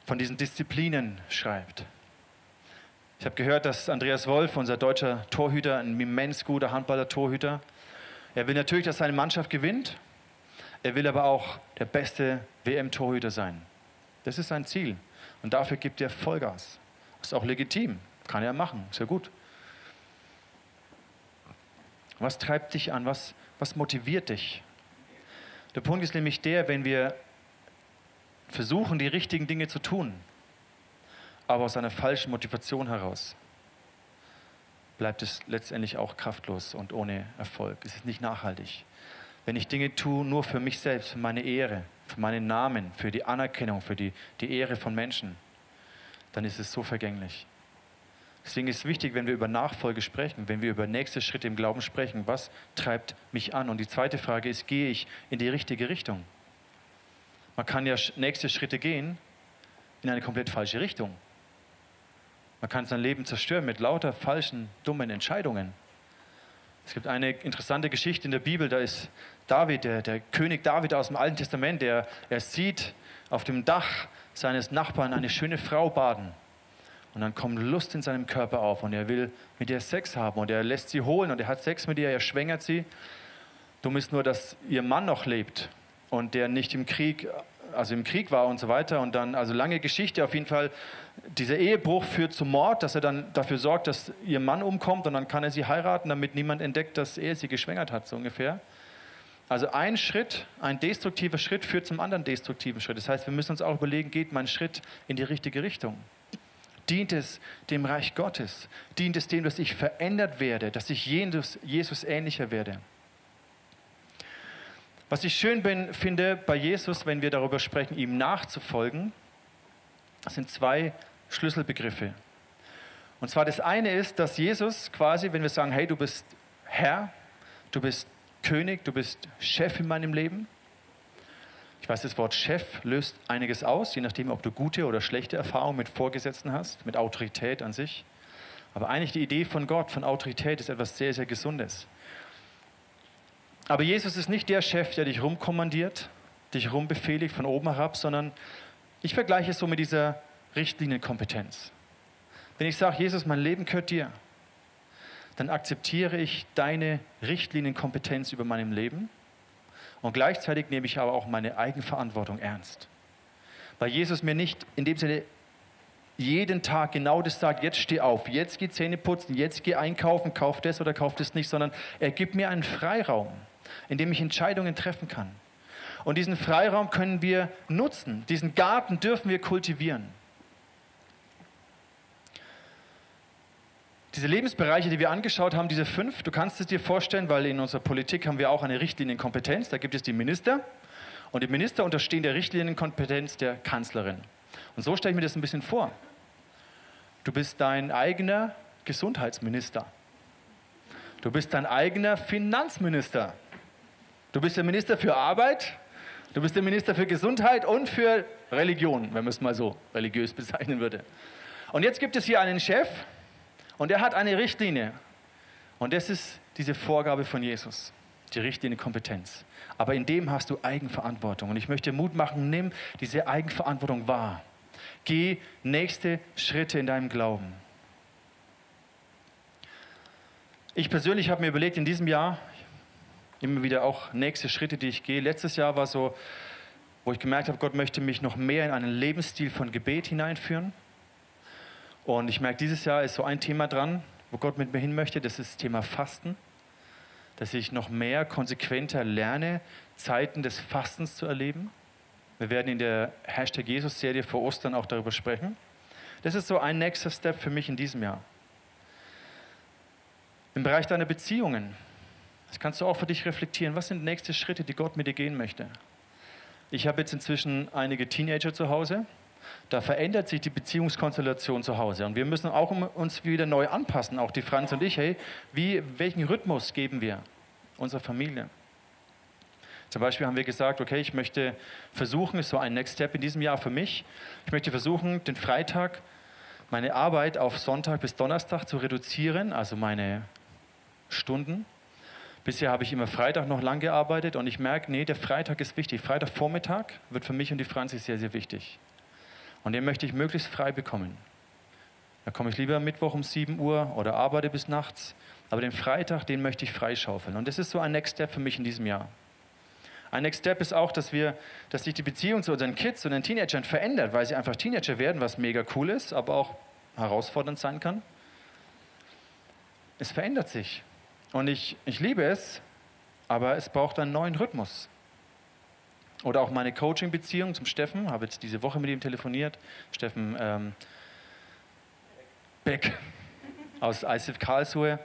von diesen Disziplinen schreibt. Ich habe gehört, dass Andreas Wolf, unser deutscher Torhüter, ein immens guter Handballer-Torhüter, er will natürlich, dass seine Mannschaft gewinnt. Er will aber auch der beste WM-Torhüter sein. Das ist sein Ziel. Und dafür gibt er Vollgas. Ist auch legitim. Kann er machen. Ist ja gut. Was treibt dich an? Was, was motiviert dich? Der Punkt ist nämlich der, wenn wir versuchen, die richtigen Dinge zu tun, aber aus einer falschen Motivation heraus, bleibt es letztendlich auch kraftlos und ohne Erfolg. Es ist nicht nachhaltig. Wenn ich Dinge tue nur für mich selbst, für meine Ehre, für meinen Namen, für die Anerkennung, für die, die Ehre von Menschen, dann ist es so vergänglich. Deswegen ist es wichtig, wenn wir über Nachfolge sprechen, wenn wir über nächste Schritte im Glauben sprechen, was treibt mich an? Und die zweite Frage ist, gehe ich in die richtige Richtung? Man kann ja nächste Schritte gehen in eine komplett falsche Richtung. Man kann sein Leben zerstören mit lauter falschen, dummen Entscheidungen. Es gibt eine interessante Geschichte in der Bibel, da ist David, der, der König David aus dem Alten Testament, der er sieht auf dem Dach seines Nachbarn eine schöne Frau baden. Und dann kommt Lust in seinem Körper auf und er will mit ihr Sex haben und er lässt sie holen und er hat Sex mit ihr, er schwängert sie. Dumm ist nur, dass ihr Mann noch lebt und der nicht im Krieg, also im Krieg war und so weiter. Und dann, also lange Geschichte, auf jeden Fall, dieser Ehebruch führt zum Mord, dass er dann dafür sorgt, dass ihr Mann umkommt und dann kann er sie heiraten, damit niemand entdeckt, dass er sie geschwängert hat, so ungefähr. Also ein Schritt, ein destruktiver Schritt führt zum anderen destruktiven Schritt. Das heißt, wir müssen uns auch überlegen, geht mein Schritt in die richtige Richtung? Dient es dem Reich Gottes? Dient es dem, dass ich verändert werde, dass ich Jesus, Jesus ähnlicher werde? Was ich schön bin, finde bei Jesus, wenn wir darüber sprechen, ihm nachzufolgen, sind zwei Schlüsselbegriffe. Und zwar das eine ist, dass Jesus quasi, wenn wir sagen, hey, du bist Herr, du bist König, du bist Chef in meinem Leben, ich weiß, das Wort Chef löst einiges aus, je nachdem, ob du gute oder schlechte Erfahrungen mit Vorgesetzten hast, mit Autorität an sich. Aber eigentlich die Idee von Gott, von Autorität, ist etwas sehr, sehr Gesundes. Aber Jesus ist nicht der Chef, der dich rumkommandiert, dich rumbefehligt von oben herab, sondern ich vergleiche es so mit dieser Richtlinienkompetenz. Wenn ich sage, Jesus, mein Leben gehört dir, dann akzeptiere ich deine Richtlinienkompetenz über meinem Leben und gleichzeitig nehme ich aber auch meine Eigenverantwortung ernst. Weil Jesus mir nicht in dem Sinne jeden Tag genau das sagt, jetzt steh auf, jetzt geh Zähne putzen, jetzt geh einkaufen, kauf das oder kauf das nicht, sondern er gibt mir einen Freiraum, in dem ich Entscheidungen treffen kann. Und diesen Freiraum können wir nutzen, diesen Garten dürfen wir kultivieren. Diese Lebensbereiche, die wir angeschaut haben, diese fünf, du kannst es dir vorstellen, weil in unserer Politik haben wir auch eine Richtlinienkompetenz. Da gibt es die Minister und die Minister unterstehen der Richtlinienkompetenz der Kanzlerin. Und so stelle ich mir das ein bisschen vor. Du bist dein eigener Gesundheitsminister. Du bist dein eigener Finanzminister. Du bist der Minister für Arbeit. Du bist der Minister für Gesundheit und für Religion, wenn man es mal so religiös bezeichnen würde. Und jetzt gibt es hier einen Chef, und er hat eine Richtlinie. Und das ist diese Vorgabe von Jesus, die Richtlinie Kompetenz. Aber in dem hast du Eigenverantwortung. Und ich möchte Mut machen, nimm diese Eigenverantwortung wahr. Geh nächste Schritte in deinem Glauben. Ich persönlich habe mir überlegt, in diesem Jahr immer wieder auch nächste Schritte, die ich gehe. Letztes Jahr war so, wo ich gemerkt habe, Gott möchte mich noch mehr in einen Lebensstil von Gebet hineinführen. Und ich merke, dieses Jahr ist so ein Thema dran, wo Gott mit mir hin möchte, das ist das Thema Fasten. Dass ich noch mehr konsequenter lerne, Zeiten des Fastens zu erleben. Wir werden in der Hashtag Jesus-Serie vor Ostern auch darüber sprechen. Das ist so ein nächster Step für mich in diesem Jahr. Im Bereich deiner Beziehungen, das kannst du auch für dich reflektieren. Was sind nächste Schritte, die Gott mit dir gehen möchte? Ich habe jetzt inzwischen einige Teenager zu Hause da verändert sich die Beziehungskonstellation zu Hause. Und wir müssen auch uns wieder neu anpassen, auch die Franz und ich. Hey, wie, welchen Rhythmus geben wir unserer Familie? Zum Beispiel haben wir gesagt, okay, ich möchte versuchen, ist so ein Next Step in diesem Jahr für mich, ich möchte versuchen, den Freitag, meine Arbeit auf Sonntag bis Donnerstag zu reduzieren, also meine Stunden. Bisher habe ich immer Freitag noch lang gearbeitet und ich merke, nee, der Freitag ist wichtig. Freitagvormittag wird für mich und die Franzi sehr, sehr wichtig. Und den möchte ich möglichst frei bekommen. Da komme ich lieber Mittwoch um 7 Uhr oder arbeite bis nachts. Aber den Freitag, den möchte ich freischaufeln. Und das ist so ein Next Step für mich in diesem Jahr. Ein Next Step ist auch, dass, wir, dass sich die Beziehung zu unseren Kids und den Teenagern verändert, weil sie einfach Teenager werden, was mega cool ist, aber auch herausfordernd sein kann. Es verändert sich. Und ich, ich liebe es, aber es braucht einen neuen Rhythmus. Oder auch meine Coaching-Beziehung zum Steffen, habe jetzt diese Woche mit ihm telefoniert. Steffen ähm, Beck aus ICF Karlsruhe.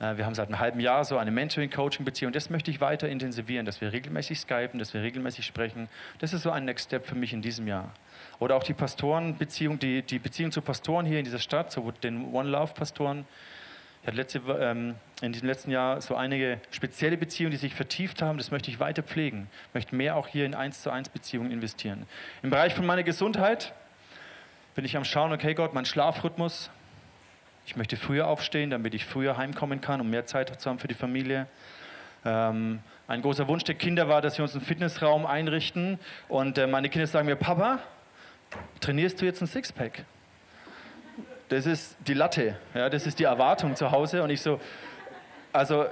Äh, wir haben seit einem halben Jahr so eine Mentoring-Coaching-Beziehung. Das möchte ich weiter intensivieren, dass wir regelmäßig skypen, dass wir regelmäßig sprechen. Das ist so ein Next Step für mich in diesem Jahr. Oder auch die Pastorenbeziehung, die, die Beziehung zu Pastoren hier in dieser Stadt, so den One Love-Pastoren. Hatte letzte, ähm, in diesem letzten Jahr so einige spezielle Beziehungen, die sich vertieft haben. Das möchte ich weiter pflegen. Ich möchte mehr auch hier in 1 zu 1 Beziehungen investieren. Im Bereich von meiner Gesundheit bin ich am Schauen, okay Gott, mein Schlafrhythmus, ich möchte früher aufstehen, damit ich früher heimkommen kann, um mehr Zeit zu haben für die Familie. Ähm, ein großer Wunsch der Kinder war, dass wir uns einen Fitnessraum einrichten. Und äh, meine Kinder sagen mir, Papa, trainierst du jetzt ein Sixpack? Das ist die Latte, ja, das ist die Erwartung zu Hause. Und ich so, also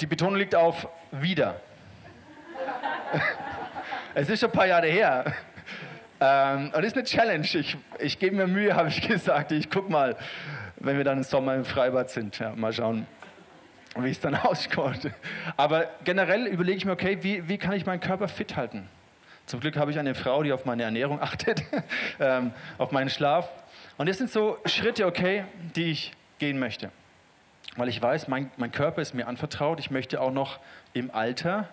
die Betonung liegt auf wieder. es ist schon ein paar Jahre her. Ähm, und das ist eine Challenge. Ich, ich gebe mir Mühe, habe ich gesagt. Ich gucke mal, wenn wir dann im Sommer im Freibad sind. Ja, mal schauen, wie es dann ausschaut. Aber generell überlege ich mir, okay, wie, wie kann ich meinen Körper fit halten? Zum Glück habe ich eine Frau, die auf meine Ernährung achtet, ähm, auf meinen Schlaf. Und das sind so Schritte, okay, die ich gehen möchte. Weil ich weiß, mein, mein Körper ist mir anvertraut. Ich möchte auch noch im Alter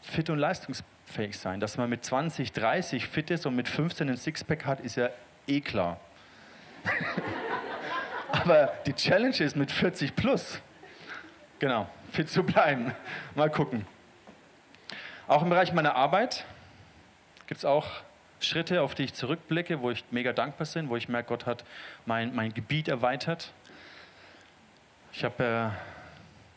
fit und leistungsfähig fähig sein. Dass man mit 20, 30 fit ist und mit 15 ein Sixpack hat, ist ja eh klar. Aber die Challenge ist mit 40 plus, genau, fit zu bleiben. Mal gucken. Auch im Bereich meiner Arbeit gibt es auch Schritte, auf die ich zurückblicke, wo ich mega dankbar bin, wo ich merke, Gott hat mein, mein Gebiet erweitert. Ich habe äh,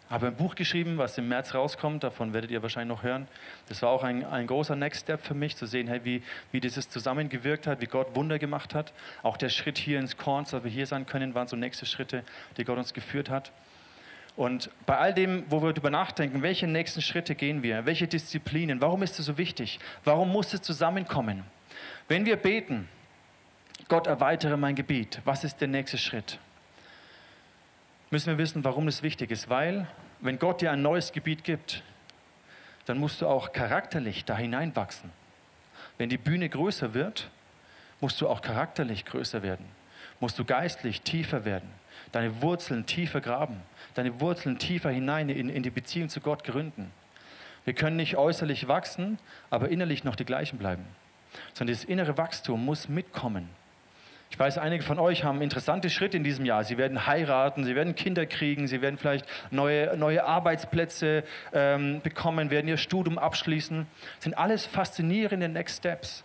habe ein Buch geschrieben, was im März rauskommt, davon werdet ihr wahrscheinlich noch hören. Das war auch ein, ein großer Next Step für mich, zu sehen, hey, wie, wie dieses zusammengewirkt hat, wie Gott Wunder gemacht hat. Auch der Schritt hier ins Korn, dass wir hier sein können, waren so nächste Schritte, die Gott uns geführt hat. Und bei all dem, wo wir darüber nachdenken, welche nächsten Schritte gehen wir, welche Disziplinen, warum ist es so wichtig, warum muss es zusammenkommen? Wenn wir beten, Gott erweitere mein Gebiet, was ist der nächste Schritt? müssen wir wissen, warum es wichtig ist. Weil, wenn Gott dir ein neues Gebiet gibt, dann musst du auch charakterlich da hineinwachsen. Wenn die Bühne größer wird, musst du auch charakterlich größer werden. Musst du geistlich tiefer werden. Deine Wurzeln tiefer graben. Deine Wurzeln tiefer hinein in, in die Beziehung zu Gott gründen. Wir können nicht äußerlich wachsen, aber innerlich noch die gleichen bleiben. Sondern das innere Wachstum muss mitkommen. Ich weiß, einige von euch haben interessante Schritte in diesem Jahr. Sie werden heiraten, sie werden Kinder kriegen, sie werden vielleicht neue, neue Arbeitsplätze ähm, bekommen, werden ihr Studium abschließen. Das sind alles faszinierende Next Steps.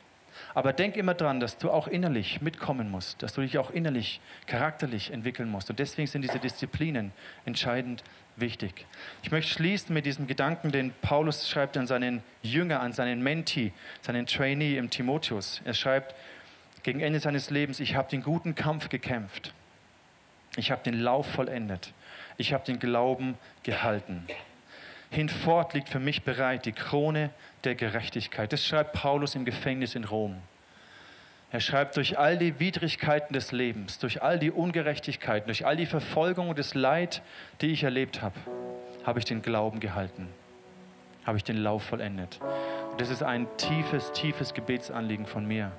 Aber denk immer dran, dass du auch innerlich mitkommen musst, dass du dich auch innerlich, charakterlich entwickeln musst. Und deswegen sind diese Disziplinen entscheidend wichtig. Ich möchte schließen mit diesem Gedanken, den Paulus schreibt an seinen Jünger, an seinen Menti, seinen Trainee im Timotheus. Er schreibt, gegen Ende seines Lebens, ich habe den guten Kampf gekämpft. Ich habe den Lauf vollendet. Ich habe den Glauben gehalten. Hinfort liegt für mich bereit die Krone der Gerechtigkeit. Das schreibt Paulus im Gefängnis in Rom. Er schreibt, durch all die Widrigkeiten des Lebens, durch all die Ungerechtigkeiten, durch all die Verfolgung und das Leid, die ich erlebt habe, habe ich den Glauben gehalten, habe ich den Lauf vollendet. Und das ist ein tiefes, tiefes Gebetsanliegen von mir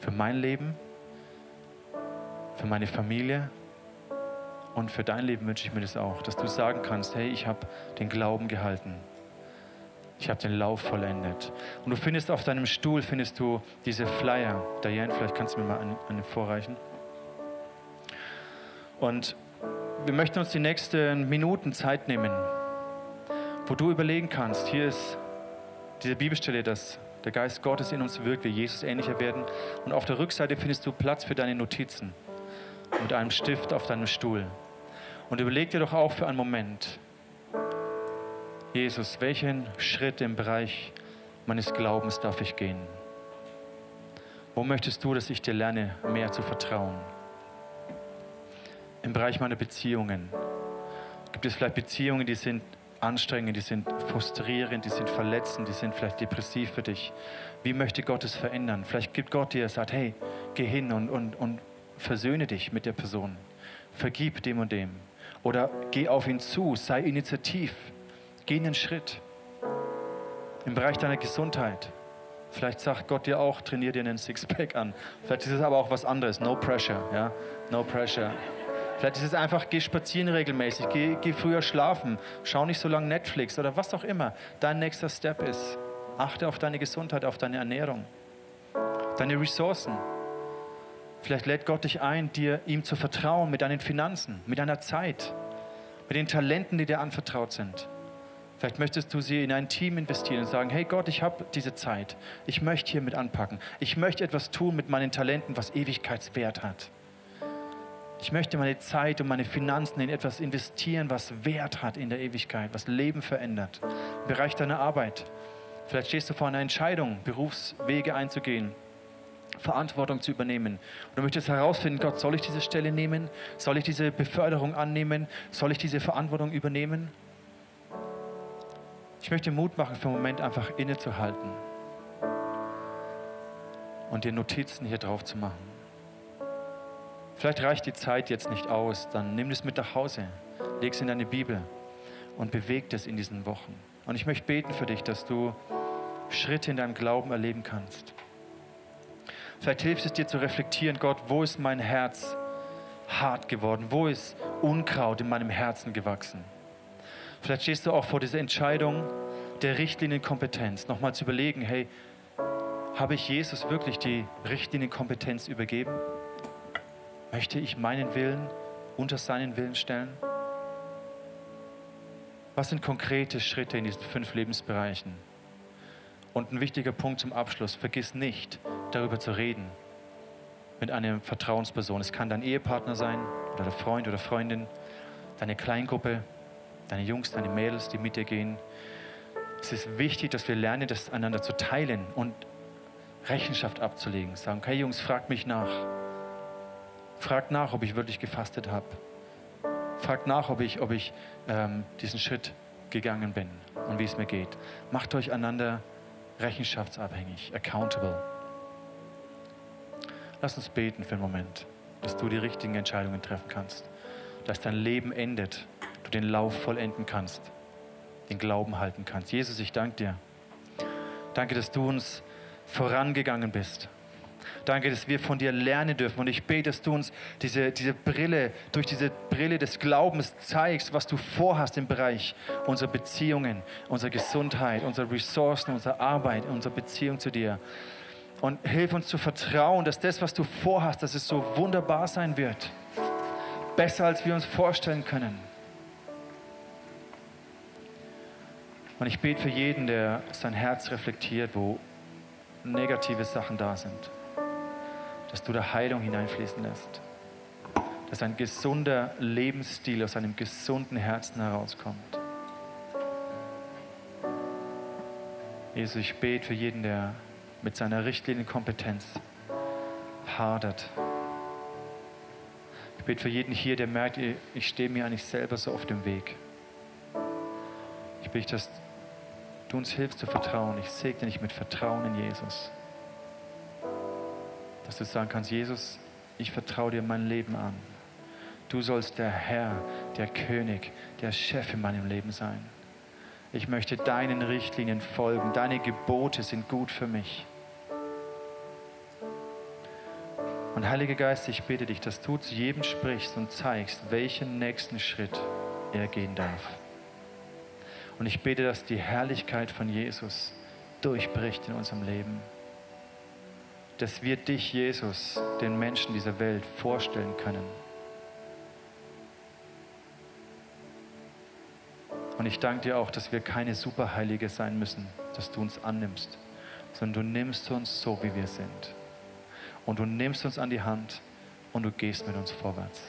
für mein Leben, für meine Familie und für dein Leben wünsche ich mir das auch, dass du sagen kannst, hey, ich habe den Glauben gehalten. Ich habe den Lauf vollendet. Und du findest auf deinem Stuhl, findest du diese Flyer. Diane, vielleicht kannst du mir mal einen, einen vorreichen. Und wir möchten uns die nächsten Minuten Zeit nehmen, wo du überlegen kannst, hier ist diese Bibelstelle, dass der Geist Gottes in uns wirkt, wir Jesus ähnlicher werden. Und auf der Rückseite findest du Platz für deine Notizen mit einem Stift auf deinem Stuhl. Und überleg dir doch auch für einen Moment, Jesus, welchen Schritt im Bereich meines Glaubens darf ich gehen? Wo möchtest du, dass ich dir lerne, mehr zu vertrauen? Im Bereich meiner Beziehungen. Gibt es vielleicht Beziehungen, die sind anstrengend, die sind frustrierend, die sind verletzend, die sind vielleicht depressiv für dich. Wie möchte Gott es verändern? Vielleicht gibt Gott dir, sagt, hey, geh hin und, und, und versöhne dich mit der Person. Vergib dem und dem. Oder geh auf ihn zu, sei initiativ, geh einen Schritt. Im Bereich deiner Gesundheit. Vielleicht sagt Gott dir auch, trainier dir einen Sixpack an. Vielleicht ist es aber auch was anderes. No pressure, ja? No pressure. Vielleicht ist es einfach, geh spazieren regelmäßig, geh, geh früher schlafen, schau nicht so lange Netflix oder was auch immer dein nächster Step ist. Achte auf deine Gesundheit, auf deine Ernährung, deine Ressourcen. Vielleicht lädt Gott dich ein, dir ihm zu vertrauen mit deinen Finanzen, mit deiner Zeit, mit den Talenten, die dir anvertraut sind. Vielleicht möchtest du sie in ein Team investieren und sagen, hey Gott, ich habe diese Zeit. Ich möchte hier mit anpacken. Ich möchte etwas tun mit meinen Talenten, was Ewigkeitswert hat. Ich möchte meine Zeit und meine Finanzen in etwas investieren, was Wert hat in der Ewigkeit, was Leben verändert. Im Bereich deiner Arbeit. Vielleicht stehst du vor einer Entscheidung, Berufswege einzugehen, Verantwortung zu übernehmen. Und du möchtest herausfinden, Gott, soll ich diese Stelle nehmen? Soll ich diese Beförderung annehmen? Soll ich diese Verantwortung übernehmen? Ich möchte Mut machen, für einen Moment einfach innezuhalten und dir Notizen hier drauf zu machen. Vielleicht reicht die Zeit jetzt nicht aus, dann nimm es mit nach Hause, leg es in deine Bibel und beweg es in diesen Wochen. Und ich möchte beten für dich, dass du Schritte in deinem Glauben erleben kannst. Vielleicht hilft es dir zu reflektieren, Gott, wo ist mein Herz hart geworden? Wo ist Unkraut in meinem Herzen gewachsen? Vielleicht stehst du auch vor dieser Entscheidung der Richtlinienkompetenz, nochmal zu überlegen, hey, habe ich Jesus wirklich die Richtlinienkompetenz übergeben? Möchte ich meinen Willen unter seinen Willen stellen? Was sind konkrete Schritte in diesen fünf Lebensbereichen? Und ein wichtiger Punkt zum Abschluss, vergiss nicht, darüber zu reden mit einer Vertrauensperson. Es kann dein Ehepartner sein oder der Freund oder Freundin, deine Kleingruppe, deine Jungs, deine Mädels, die mit dir gehen. Es ist wichtig, dass wir lernen, das einander zu teilen und Rechenschaft abzulegen. Sagen, hey Jungs, fragt mich nach. Fragt nach, ob ich wirklich gefastet habe. Fragt nach, ob ich, ob ich ähm, diesen Schritt gegangen bin und wie es mir geht. Macht euch einander rechenschaftsabhängig, accountable. Lass uns beten für einen Moment, dass du die richtigen Entscheidungen treffen kannst, dass dein Leben endet, du den Lauf vollenden kannst, den Glauben halten kannst. Jesus, ich danke dir. Danke, dass du uns vorangegangen bist. Danke, dass wir von dir lernen dürfen. Und ich bete, dass du uns diese, diese Brille, durch diese Brille des Glaubens zeigst, was du vorhast im Bereich unserer Beziehungen, unserer Gesundheit, unserer Ressourcen, unserer Arbeit, unserer Beziehung zu dir. Und hilf uns zu vertrauen, dass das, was du vorhast, dass es so wunderbar sein wird. Besser, als wir uns vorstellen können. Und ich bete für jeden, der sein Herz reflektiert, wo negative Sachen da sind, dass du da Heilung hineinfließen lässt. Dass ein gesunder Lebensstil aus einem gesunden Herzen herauskommt. Jesus, ich bete für jeden, der mit seiner Richtlinienkompetenz hadert. Ich bete für jeden hier, der merkt, ich stehe mir eigentlich selber so auf dem Weg. Ich bete, dass du uns hilfst zu vertrauen. Ich segne dich mit Vertrauen in Jesus. Dass du sagen kannst, Jesus, ich vertraue dir mein Leben an. Du sollst der Herr, der König, der Chef in meinem Leben sein. Ich möchte deinen Richtlinien folgen. Deine Gebote sind gut für mich. Und Heiliger Geist, ich bitte dich, dass du zu jedem sprichst und zeigst, welchen nächsten Schritt er gehen darf. Und ich bete, dass die Herrlichkeit von Jesus durchbricht in unserem Leben. Dass wir dich, Jesus, den Menschen dieser Welt vorstellen können. Und ich danke dir auch, dass wir keine Superheilige sein müssen, dass du uns annimmst, sondern du nimmst uns so, wie wir sind. Und du nimmst uns an die Hand und du gehst mit uns vorwärts.